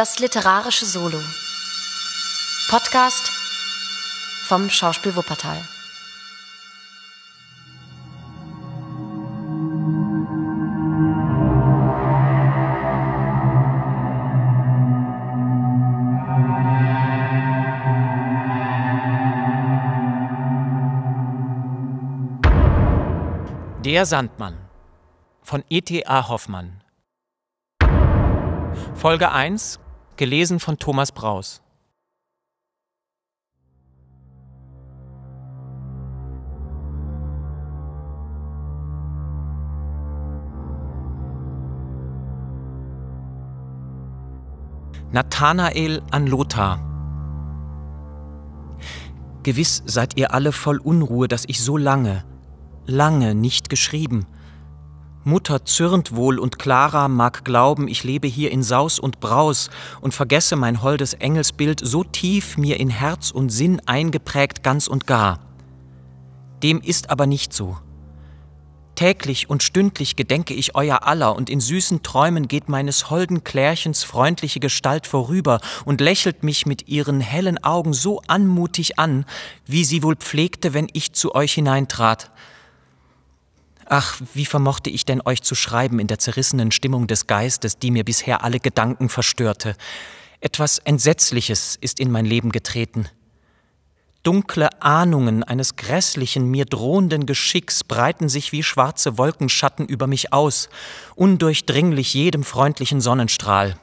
Das literarische Solo. Podcast vom Schauspiel Wuppertal. Der Sandmann von E.T.A. Hoffmann. Folge 1, gelesen von Thomas Braus. Nathanael an Lothar. Gewiss seid ihr alle voll Unruhe, dass ich so lange, lange nicht geschrieben. Mutter zürnt wohl und Clara mag glauben, ich lebe hier in Saus und Braus und vergesse mein holdes Engelsbild so tief mir in Herz und Sinn eingeprägt ganz und gar. Dem ist aber nicht so. Täglich und stündlich gedenke ich euer aller, und in süßen Träumen geht meines holden Klärchens freundliche Gestalt vorüber und lächelt mich mit ihren hellen Augen so anmutig an, wie sie wohl pflegte, wenn ich zu euch hineintrat. Ach, wie vermochte ich denn euch zu schreiben in der zerrissenen Stimmung des Geistes, die mir bisher alle Gedanken verstörte. Etwas Entsetzliches ist in mein Leben getreten. Dunkle Ahnungen eines grässlichen, mir drohenden Geschicks breiten sich wie schwarze Wolkenschatten über mich aus, undurchdringlich jedem freundlichen Sonnenstrahl.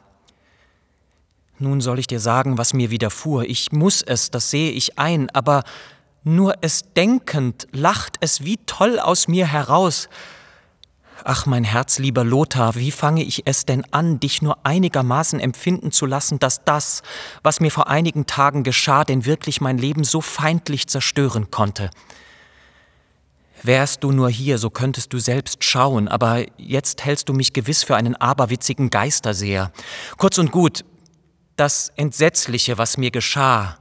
Nun soll ich dir sagen, was mir widerfuhr. Ich muss es, das sehe ich ein, aber nur es denkend lacht es wie toll aus mir heraus. Ach, mein Herz, lieber Lothar, wie fange ich es denn an, dich nur einigermaßen empfinden zu lassen, dass das, was mir vor einigen Tagen geschah, denn wirklich mein Leben so feindlich zerstören konnte? Wärst du nur hier, so könntest du selbst schauen, aber jetzt hältst du mich gewiss für einen aberwitzigen Geisterseher. Kurz und gut, das Entsetzliche, was mir geschah,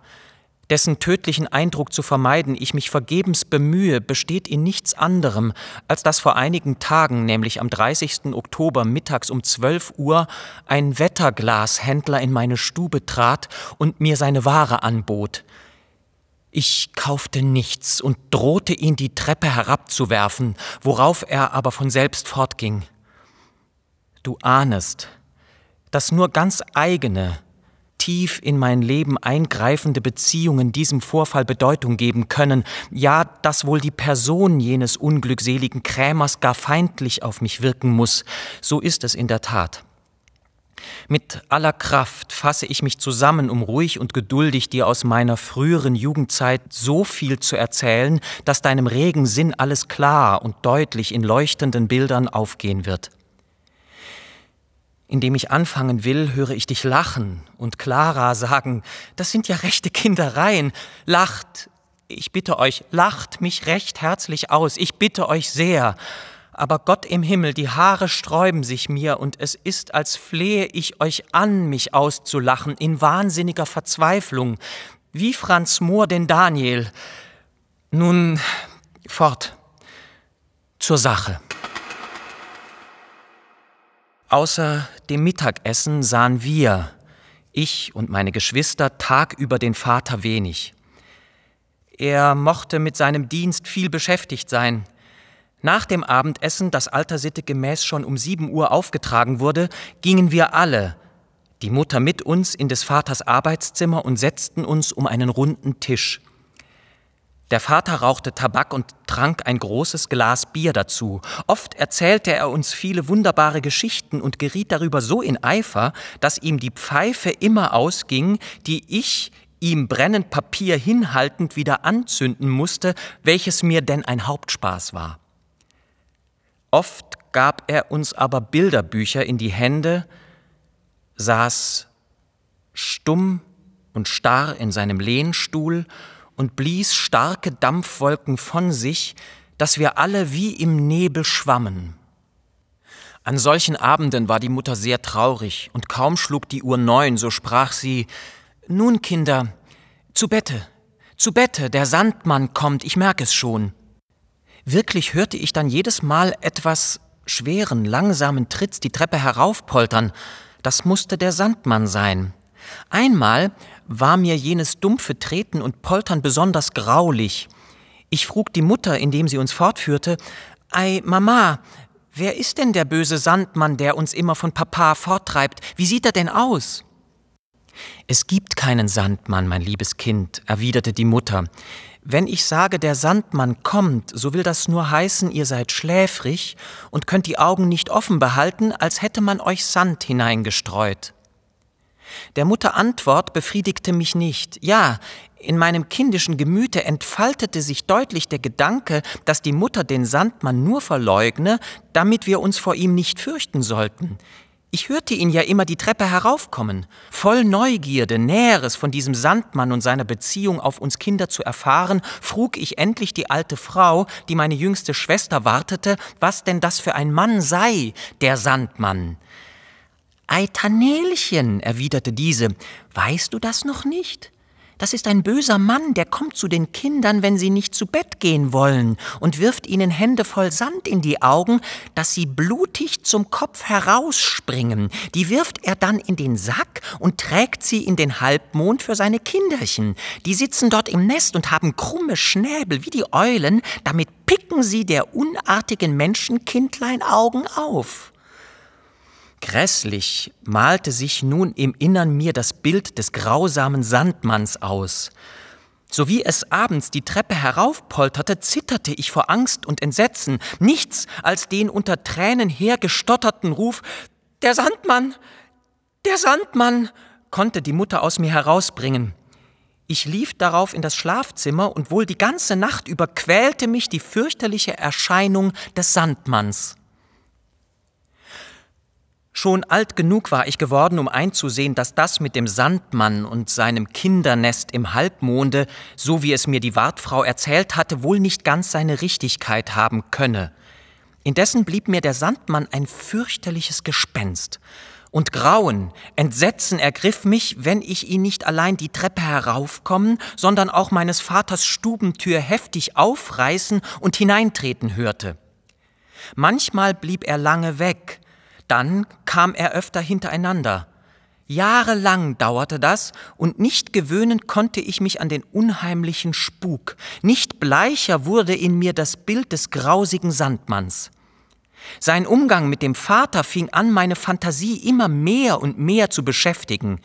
dessen tödlichen Eindruck zu vermeiden ich mich vergebens bemühe, besteht in nichts anderem, als dass vor einigen Tagen, nämlich am 30. Oktober mittags um 12 Uhr, ein Wetterglashändler in meine Stube trat und mir seine Ware anbot. Ich kaufte nichts und drohte ihn die Treppe herabzuwerfen, worauf er aber von selbst fortging. Du ahnest, dass nur ganz eigene, tief in mein Leben eingreifende Beziehungen diesem Vorfall Bedeutung geben können, ja, dass wohl die Person jenes unglückseligen Krämers gar feindlich auf mich wirken muss, so ist es in der Tat. Mit aller Kraft fasse ich mich zusammen, um ruhig und geduldig dir aus meiner früheren Jugendzeit so viel zu erzählen, dass deinem regen Sinn alles klar und deutlich in leuchtenden Bildern aufgehen wird. Indem ich anfangen will, höre ich dich lachen und Clara sagen, das sind ja rechte Kindereien. Lacht, ich bitte euch, lacht mich recht herzlich aus, ich bitte euch sehr. Aber Gott im Himmel, die Haare sträuben sich mir, und es ist, als flehe ich euch an, mich auszulachen, in wahnsinniger Verzweiflung, wie Franz Mohr den Daniel. Nun, fort zur Sache. Außer dem Mittagessen sahen wir, ich und meine Geschwister, tagüber den Vater wenig. Er mochte mit seinem Dienst viel beschäftigt sein. Nach dem Abendessen, das alter Sitte gemäß schon um sieben Uhr aufgetragen wurde, gingen wir alle, die Mutter mit uns, in des Vaters Arbeitszimmer und setzten uns um einen runden Tisch. Der Vater rauchte Tabak und trank ein großes Glas Bier dazu. Oft erzählte er uns viele wunderbare Geschichten und geriet darüber so in Eifer, dass ihm die Pfeife immer ausging, die ich ihm brennend Papier hinhaltend wieder anzünden musste, welches mir denn ein Hauptspaß war. Oft gab er uns aber Bilderbücher in die Hände, saß stumm und starr in seinem Lehnstuhl und blies starke Dampfwolken von sich, dass wir alle wie im Nebel schwammen. An solchen Abenden war die Mutter sehr traurig, und kaum schlug die Uhr neun, so sprach sie Nun, Kinder, zu Bette, zu Bette, der Sandmann kommt, ich merk es schon. Wirklich hörte ich dann jedes Mal etwas schweren, langsamen Tritts die Treppe heraufpoltern, das musste der Sandmann sein. Einmal war mir jenes dumpfe Treten und Poltern besonders graulich. Ich frug die Mutter, indem sie uns fortführte, Ei, Mama, wer ist denn der böse Sandmann, der uns immer von Papa forttreibt? Wie sieht er denn aus? Es gibt keinen Sandmann, mein liebes Kind, erwiderte die Mutter. Wenn ich sage, der Sandmann kommt, so will das nur heißen, ihr seid schläfrig und könnt die Augen nicht offen behalten, als hätte man euch Sand hineingestreut. Der Mutter Antwort befriedigte mich nicht. Ja, in meinem kindischen Gemüte entfaltete sich deutlich der Gedanke, dass die Mutter den Sandmann nur verleugne, damit wir uns vor ihm nicht fürchten sollten. Ich hörte ihn ja immer die Treppe heraufkommen. Voll Neugierde, Näheres von diesem Sandmann und seiner Beziehung auf uns Kinder zu erfahren, frug ich endlich die alte Frau, die meine jüngste Schwester wartete, was denn das für ein Mann sei, der Sandmann. Ei, Tanelchen, erwiderte diese, weißt du das noch nicht? Das ist ein böser Mann, der kommt zu den Kindern, wenn sie nicht zu Bett gehen wollen, und wirft ihnen Hände voll Sand in die Augen, dass sie blutig zum Kopf herausspringen. Die wirft er dann in den Sack und trägt sie in den Halbmond für seine Kinderchen. Die sitzen dort im Nest und haben krumme Schnäbel wie die Eulen, damit picken sie der unartigen Menschenkindlein Augen auf. Grässlich malte sich nun im Innern mir das Bild des grausamen Sandmanns aus. So wie es abends die Treppe heraufpolterte, zitterte ich vor Angst und Entsetzen, nichts als den unter Tränen hergestotterten Ruf Der Sandmann. Der Sandmann. konnte die Mutter aus mir herausbringen. Ich lief darauf in das Schlafzimmer und wohl die ganze Nacht über quälte mich die fürchterliche Erscheinung des Sandmanns. Schon alt genug war ich geworden, um einzusehen, dass das mit dem Sandmann und seinem Kindernest im Halbmonde, so wie es mir die Wartfrau erzählt hatte, wohl nicht ganz seine Richtigkeit haben könne. Indessen blieb mir der Sandmann ein fürchterliches Gespenst. Und Grauen, Entsetzen ergriff mich, wenn ich ihn nicht allein die Treppe heraufkommen, sondern auch meines Vaters Stubentür heftig aufreißen und hineintreten hörte. Manchmal blieb er lange weg, dann kam er öfter hintereinander. Jahrelang dauerte das, und nicht gewöhnen konnte ich mich an den unheimlichen Spuk. Nicht bleicher wurde in mir das Bild des grausigen Sandmanns. Sein Umgang mit dem Vater fing an, meine Fantasie immer mehr und mehr zu beschäftigen.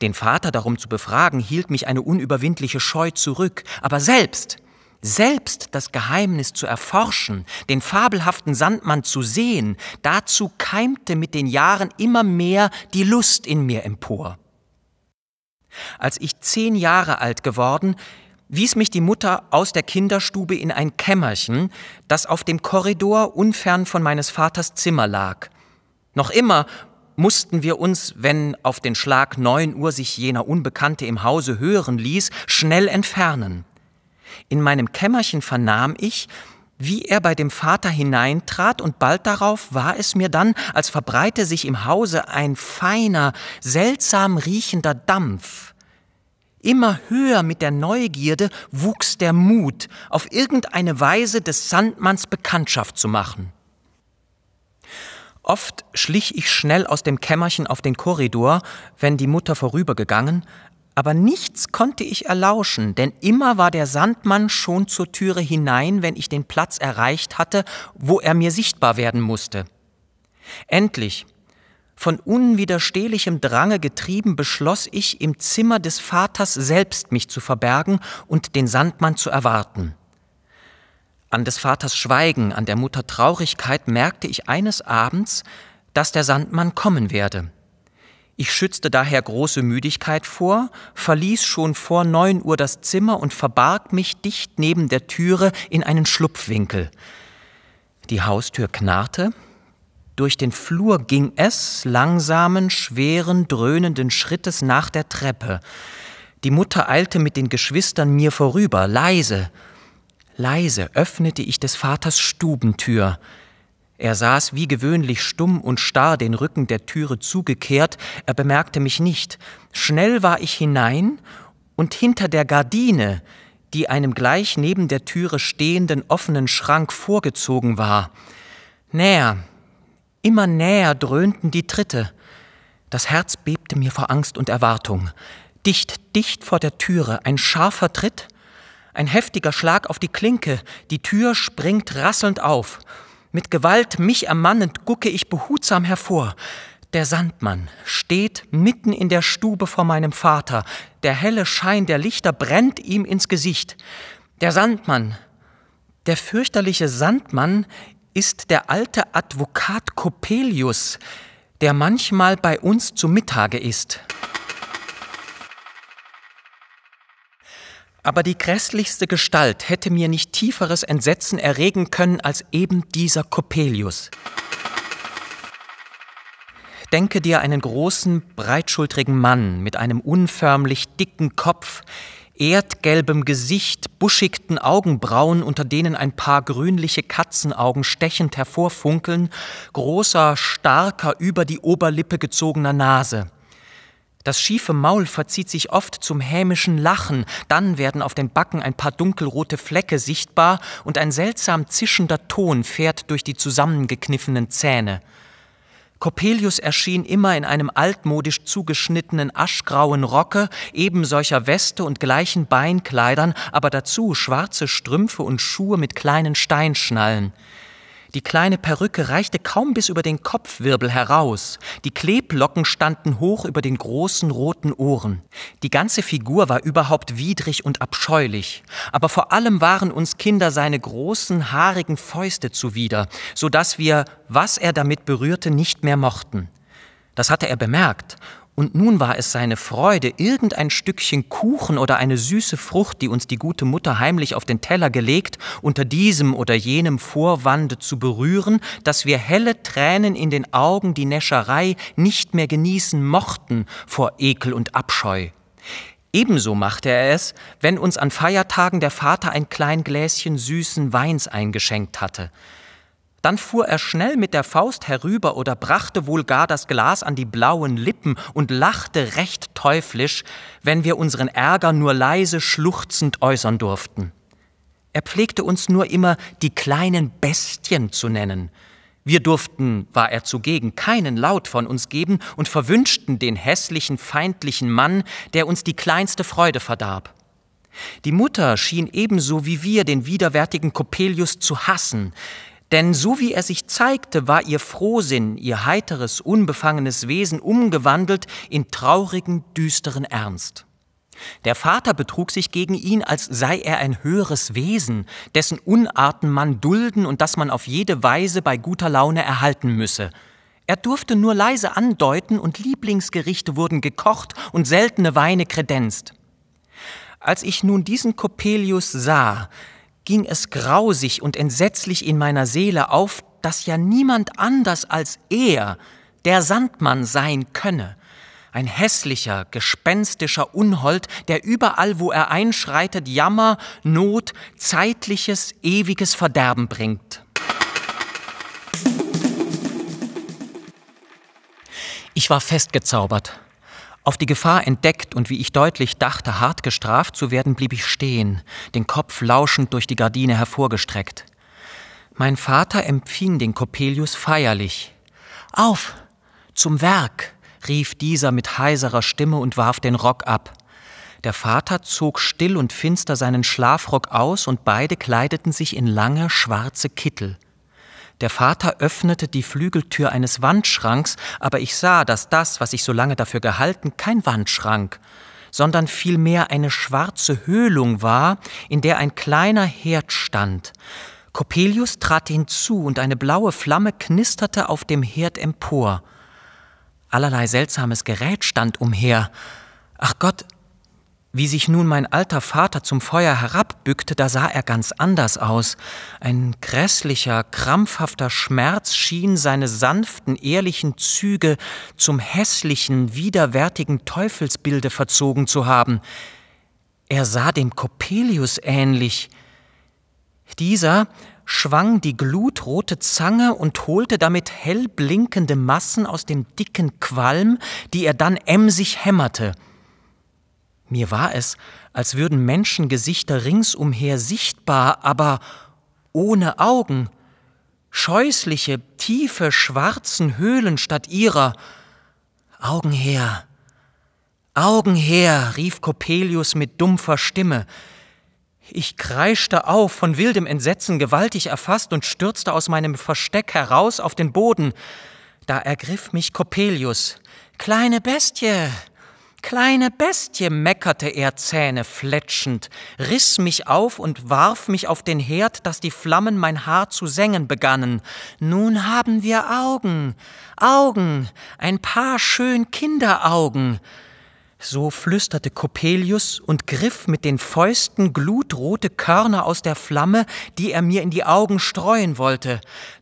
Den Vater darum zu befragen, hielt mich eine unüberwindliche Scheu zurück, aber selbst selbst das Geheimnis zu erforschen, den fabelhaften Sandmann zu sehen, dazu keimte mit den Jahren immer mehr die Lust in mir empor. Als ich zehn Jahre alt geworden, wies mich die Mutter aus der Kinderstube in ein Kämmerchen, das auf dem Korridor unfern von meines Vaters Zimmer lag. Noch immer mussten wir uns, wenn auf den Schlag neun Uhr sich jener Unbekannte im Hause hören ließ, schnell entfernen. In meinem Kämmerchen vernahm ich, wie er bei dem Vater hineintrat, und bald darauf war es mir dann, als verbreite sich im Hause ein feiner, seltsam riechender Dampf. Immer höher mit der Neugierde wuchs der Mut, auf irgendeine Weise des Sandmanns Bekanntschaft zu machen. Oft schlich ich schnell aus dem Kämmerchen auf den Korridor, wenn die Mutter vorübergegangen, aber nichts konnte ich erlauschen, denn immer war der Sandmann schon zur Türe hinein, wenn ich den Platz erreicht hatte, wo er mir sichtbar werden musste. Endlich, von unwiderstehlichem Drange getrieben, beschloss ich, im Zimmer des Vaters selbst mich zu verbergen und den Sandmann zu erwarten. An des Vaters Schweigen, an der Mutter Traurigkeit merkte ich eines Abends, dass der Sandmann kommen werde. Ich schützte daher große Müdigkeit vor, verließ schon vor neun Uhr das Zimmer und verbarg mich dicht neben der Türe in einen Schlupfwinkel. Die Haustür knarrte, durch den Flur ging es langsamen, schweren, dröhnenden Schrittes nach der Treppe. Die Mutter eilte mit den Geschwistern mir vorüber, leise. Leise öffnete ich des Vaters Stubentür. Er saß wie gewöhnlich stumm und starr den Rücken der Türe zugekehrt, er bemerkte mich nicht. Schnell war ich hinein, und hinter der Gardine, die einem gleich neben der Türe stehenden offenen Schrank vorgezogen war. Näher, immer näher dröhnten die Tritte. Das Herz bebte mir vor Angst und Erwartung. Dicht, dicht vor der Türe ein scharfer Tritt, ein heftiger Schlag auf die Klinke, die Tür springt rasselnd auf. Mit Gewalt mich ermannend gucke ich behutsam hervor. Der Sandmann steht mitten in der Stube vor meinem Vater. Der helle Schein der Lichter brennt ihm ins Gesicht. Der Sandmann, der fürchterliche Sandmann ist der alte Advokat Coppelius, der manchmal bei uns zu Mittage ist. Aber die grässlichste Gestalt hätte mir nicht tieferes Entsetzen erregen können als eben dieser Coppelius. Denke dir einen großen, breitschultrigen Mann mit einem unförmlich dicken Kopf, erdgelbem Gesicht, buschigten Augenbrauen, unter denen ein paar grünliche Katzenaugen stechend hervorfunkeln, großer, starker, über die Oberlippe gezogener Nase. Das schiefe Maul verzieht sich oft zum hämischen Lachen, dann werden auf den Backen ein paar dunkelrote Flecke sichtbar und ein seltsam zischender Ton fährt durch die zusammengekniffenen Zähne. Coppelius erschien immer in einem altmodisch zugeschnittenen aschgrauen Rocke, eben solcher Weste und gleichen Beinkleidern, aber dazu schwarze Strümpfe und Schuhe mit kleinen Steinschnallen. Die kleine Perücke reichte kaum bis über den Kopfwirbel heraus. Die Kleblocken standen hoch über den großen roten Ohren. Die ganze Figur war überhaupt widrig und abscheulich. Aber vor allem waren uns Kinder seine großen, haarigen Fäuste zuwider, so dass wir, was er damit berührte, nicht mehr mochten. Das hatte er bemerkt und nun war es seine Freude, irgendein Stückchen Kuchen oder eine süße Frucht, die uns die gute Mutter heimlich auf den Teller gelegt, unter diesem oder jenem Vorwande zu berühren, dass wir helle Tränen in den Augen die Näscherei nicht mehr genießen mochten vor Ekel und Abscheu. Ebenso machte er es, wenn uns an Feiertagen der Vater ein klein Gläschen süßen Weins eingeschenkt hatte. Dann fuhr er schnell mit der Faust herüber oder brachte wohl gar das Glas an die blauen Lippen und lachte recht teuflisch, wenn wir unseren Ärger nur leise schluchzend äußern durften. Er pflegte uns nur immer die kleinen Bestien zu nennen. Wir durften, war er zugegen, keinen Laut von uns geben und verwünschten den hässlichen, feindlichen Mann, der uns die kleinste Freude verdarb. Die Mutter schien ebenso wie wir den widerwärtigen Coppelius zu hassen, denn so wie er sich zeigte, war ihr Frohsinn, ihr heiteres, unbefangenes Wesen umgewandelt in traurigen, düsteren Ernst. Der Vater betrug sich gegen ihn, als sei er ein höheres Wesen, dessen Unarten man dulden und das man auf jede Weise bei guter Laune erhalten müsse. Er durfte nur leise andeuten und Lieblingsgerichte wurden gekocht und seltene Weine kredenzt. Als ich nun diesen Coppelius sah, ging es grausig und entsetzlich in meiner Seele auf, dass ja niemand anders als er der Sandmann sein könne, ein hässlicher, gespenstischer Unhold, der überall, wo er einschreitet, Jammer, Not, zeitliches, ewiges Verderben bringt. Ich war festgezaubert. Auf die Gefahr entdeckt und wie ich deutlich dachte, hart gestraft zu werden, blieb ich stehen, den Kopf lauschend durch die Gardine hervorgestreckt. Mein Vater empfing den Coppelius feierlich. Auf, zum Werk, rief dieser mit heiserer Stimme und warf den Rock ab. Der Vater zog still und finster seinen Schlafrock aus und beide kleideten sich in lange schwarze Kittel. Der Vater öffnete die Flügeltür eines Wandschranks, aber ich sah, dass das, was ich so lange dafür gehalten, kein Wandschrank, sondern vielmehr eine schwarze Höhlung war, in der ein kleiner Herd stand. Coppelius trat hinzu und eine blaue Flamme knisterte auf dem Herd empor. Allerlei seltsames Gerät stand umher. Ach Gott, wie sich nun mein alter Vater zum Feuer herabbückte, da sah er ganz anders aus. Ein grässlicher, krampfhafter Schmerz schien seine sanften, ehrlichen Züge zum hässlichen, widerwärtigen Teufelsbilde verzogen zu haben. Er sah dem Coppelius ähnlich. Dieser schwang die glutrote Zange und holte damit hell blinkende Massen aus dem dicken Qualm, die er dann emsig hämmerte. Mir war es, als würden Menschengesichter ringsumher sichtbar, aber ohne Augen, scheußliche, tiefe, schwarzen Höhlen statt ihrer. Augen her, Augen her, rief Coppelius mit dumpfer Stimme. Ich kreischte auf, von wildem Entsetzen gewaltig erfasst und stürzte aus meinem Versteck heraus auf den Boden. Da ergriff mich Coppelius. Kleine Bestie, Kleine Bestie, meckerte er zähnefletschend, riss mich auf und warf mich auf den Herd, dass die Flammen mein Haar zu sengen begannen. Nun haben wir Augen, Augen, ein paar schön Kinderaugen. So flüsterte Coppelius und griff mit den Fäusten glutrote Körner aus der Flamme, die er mir in die Augen streuen wollte.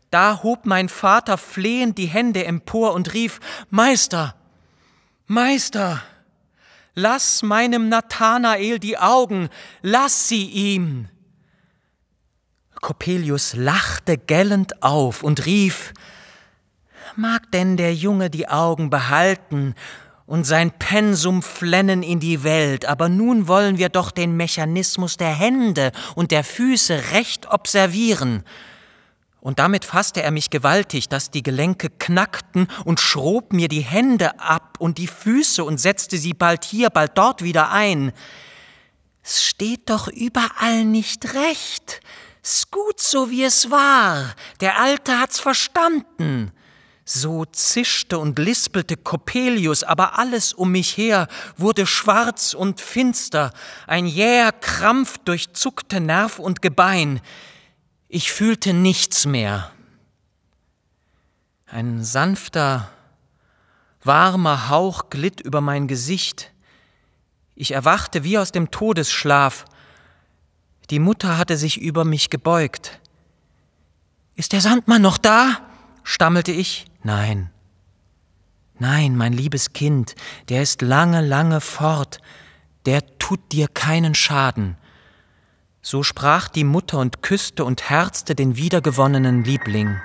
Da hob mein Vater flehend die Hände empor und rief Meister, Meister, Lass meinem Nathanael die Augen, lass sie ihm. Coppelius lachte gellend auf und rief, Mag denn der Junge die Augen behalten und sein Pensum flennen in die Welt, aber nun wollen wir doch den Mechanismus der Hände und der Füße recht observieren. Und damit fasste er mich gewaltig, dass die Gelenke knackten und schrob mir die Hände ab und die Füße und setzte sie bald hier, bald dort wieder ein. Es steht doch überall nicht recht. S gut so wie es war. Der Alte hat's verstanden. So zischte und lispelte Coppelius, aber alles um mich her wurde schwarz und finster, ein jäher Krampf durchzuckte Nerv und Gebein. Ich fühlte nichts mehr. Ein sanfter, warmer Hauch glitt über mein Gesicht. Ich erwachte wie aus dem Todesschlaf. Die Mutter hatte sich über mich gebeugt. Ist der Sandmann noch da? stammelte ich. Nein. Nein, mein liebes Kind, der ist lange, lange fort. Der tut dir keinen Schaden. So sprach die Mutter und küsste und herzte den wiedergewonnenen Liebling.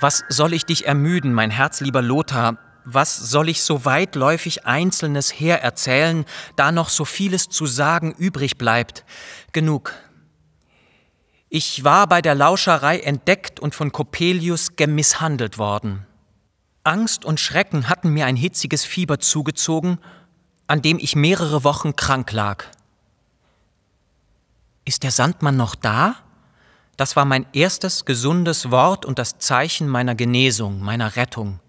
Was soll ich dich ermüden, mein herzlieber Lothar, was soll ich so weitläufig Einzelnes hererzählen, da noch so vieles zu sagen übrig bleibt? Genug. Ich war bei der Lauscherei entdeckt und von Coppelius gemisshandelt worden. Angst und Schrecken hatten mir ein hitziges Fieber zugezogen, an dem ich mehrere Wochen krank lag. Ist der Sandmann noch da? Das war mein erstes gesundes Wort und das Zeichen meiner Genesung, meiner Rettung.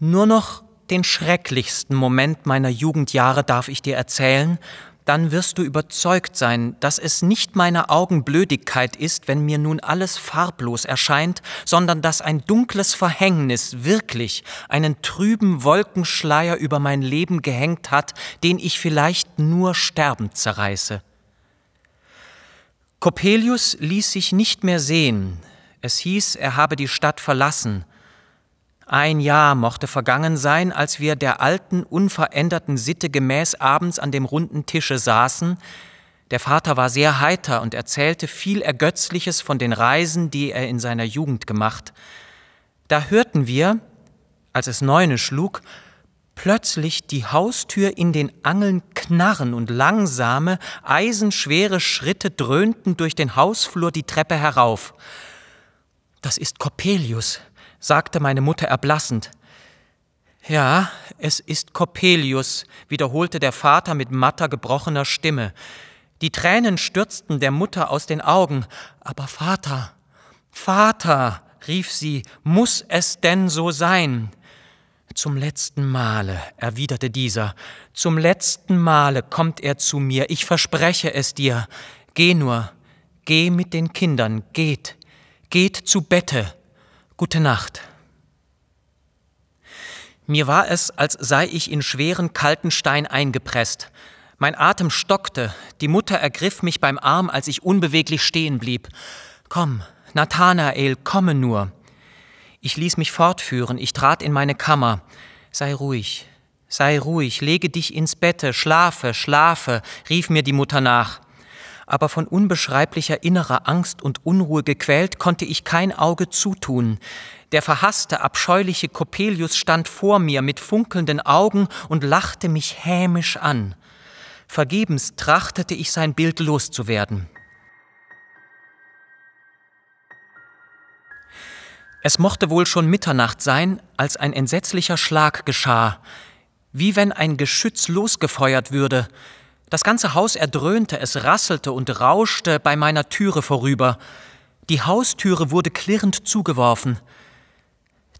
Nur noch den schrecklichsten Moment meiner Jugendjahre darf ich dir erzählen, dann wirst du überzeugt sein, dass es nicht meiner Augen Blödigkeit ist, wenn mir nun alles farblos erscheint, sondern dass ein dunkles Verhängnis wirklich einen trüben Wolkenschleier über mein Leben gehängt hat, den ich vielleicht nur sterbend zerreiße. Coppelius ließ sich nicht mehr sehen. Es hieß, er habe die Stadt verlassen, ein Jahr mochte vergangen sein, als wir der alten, unveränderten Sitte gemäß abends an dem runden Tische saßen. Der Vater war sehr heiter und erzählte viel Ergötzliches von den Reisen, die er in seiner Jugend gemacht. Da hörten wir, als es neune schlug, plötzlich die Haustür in den Angeln knarren und langsame, eisenschwere Schritte dröhnten durch den Hausflur die Treppe herauf. Das ist Coppelius, sagte meine Mutter erblassend. Ja, es ist Coppelius, wiederholte der Vater mit matter, gebrochener Stimme. Die Tränen stürzten der Mutter aus den Augen. Aber Vater, Vater, rief sie, muss es denn so sein? Zum letzten Male, erwiderte dieser, zum letzten Male kommt er zu mir, ich verspreche es dir. Geh nur, geh mit den Kindern, geht, geht zu Bette, Gute Nacht. Mir war es, als sei ich in schweren, kalten Stein eingepresst. Mein Atem stockte, die Mutter ergriff mich beim Arm, als ich unbeweglich stehen blieb. Komm, Nathanael, komme nur. Ich ließ mich fortführen, ich trat in meine Kammer. Sei ruhig, sei ruhig, lege dich ins Bette, schlafe, schlafe, rief mir die Mutter nach. Aber von unbeschreiblicher innerer Angst und Unruhe gequält, konnte ich kein Auge zutun. Der verhasste, abscheuliche Coppelius stand vor mir mit funkelnden Augen und lachte mich hämisch an. Vergebens trachtete ich sein Bild loszuwerden. Es mochte wohl schon Mitternacht sein, als ein entsetzlicher Schlag geschah, wie wenn ein Geschütz losgefeuert würde. Das ganze Haus erdröhnte, es rasselte und rauschte bei meiner Türe vorüber. Die Haustüre wurde klirrend zugeworfen.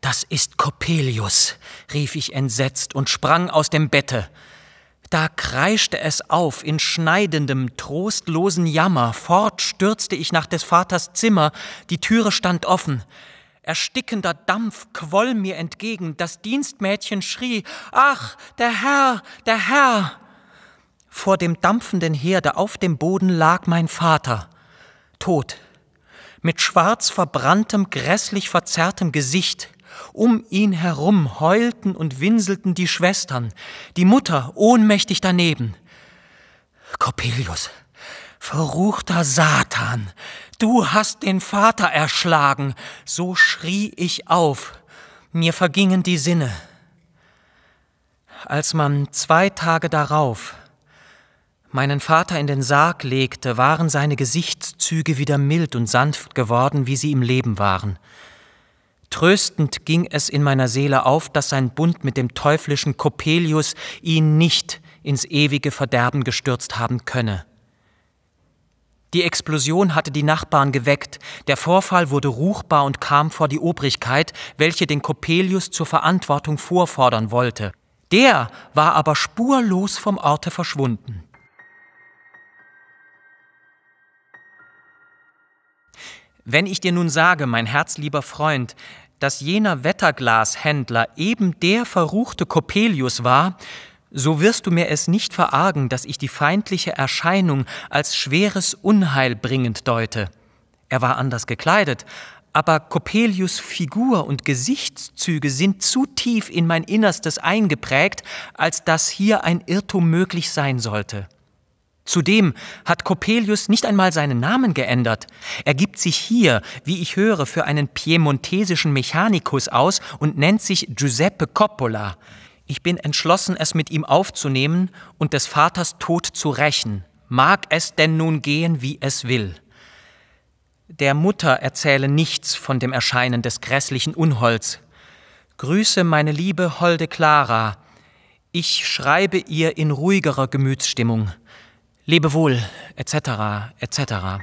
Das ist Coppelius, rief ich entsetzt und sprang aus dem Bette. Da kreischte es auf in schneidendem, trostlosen Jammer. Fort stürzte ich nach des Vaters Zimmer, die Türe stand offen. Erstickender Dampf quoll mir entgegen, das Dienstmädchen schrie Ach, der Herr, der Herr. Vor dem dampfenden Herde auf dem Boden lag mein Vater, tot, mit schwarz verbranntem, grässlich verzerrtem Gesicht. Um ihn herum heulten und winselten die Schwestern, die Mutter ohnmächtig daneben. Coppelius, verruchter Satan, du hast den Vater erschlagen, so schrie ich auf, mir vergingen die Sinne. Als man zwei Tage darauf meinen Vater in den Sarg legte, waren seine Gesichtszüge wieder mild und sanft geworden, wie sie im Leben waren. Tröstend ging es in meiner Seele auf, dass sein Bund mit dem teuflischen Coppelius ihn nicht ins ewige Verderben gestürzt haben könne. Die Explosion hatte die Nachbarn geweckt, der Vorfall wurde ruchbar und kam vor die Obrigkeit, welche den Coppelius zur Verantwortung vorfordern wollte. Der war aber spurlos vom Orte verschwunden. Wenn ich dir nun sage, mein herzlieber Freund, dass jener Wetterglashändler eben der verruchte Coppelius war, so wirst du mir es nicht verargen, dass ich die feindliche Erscheinung als schweres Unheil bringend deute. Er war anders gekleidet, aber Coppelius Figur und Gesichtszüge sind zu tief in mein Innerstes eingeprägt, als dass hier ein Irrtum möglich sein sollte. Zudem hat Coppelius nicht einmal seinen Namen geändert. Er gibt sich hier, wie ich höre, für einen piemontesischen Mechanikus aus und nennt sich Giuseppe Coppola. Ich bin entschlossen, es mit ihm aufzunehmen und des Vaters Tod zu rächen. Mag es denn nun gehen, wie es will. Der Mutter erzähle nichts von dem Erscheinen des grässlichen Unholds. Grüße meine liebe holde Clara. Ich schreibe ihr in ruhigerer Gemütsstimmung. Lebe wohl, etc., etc.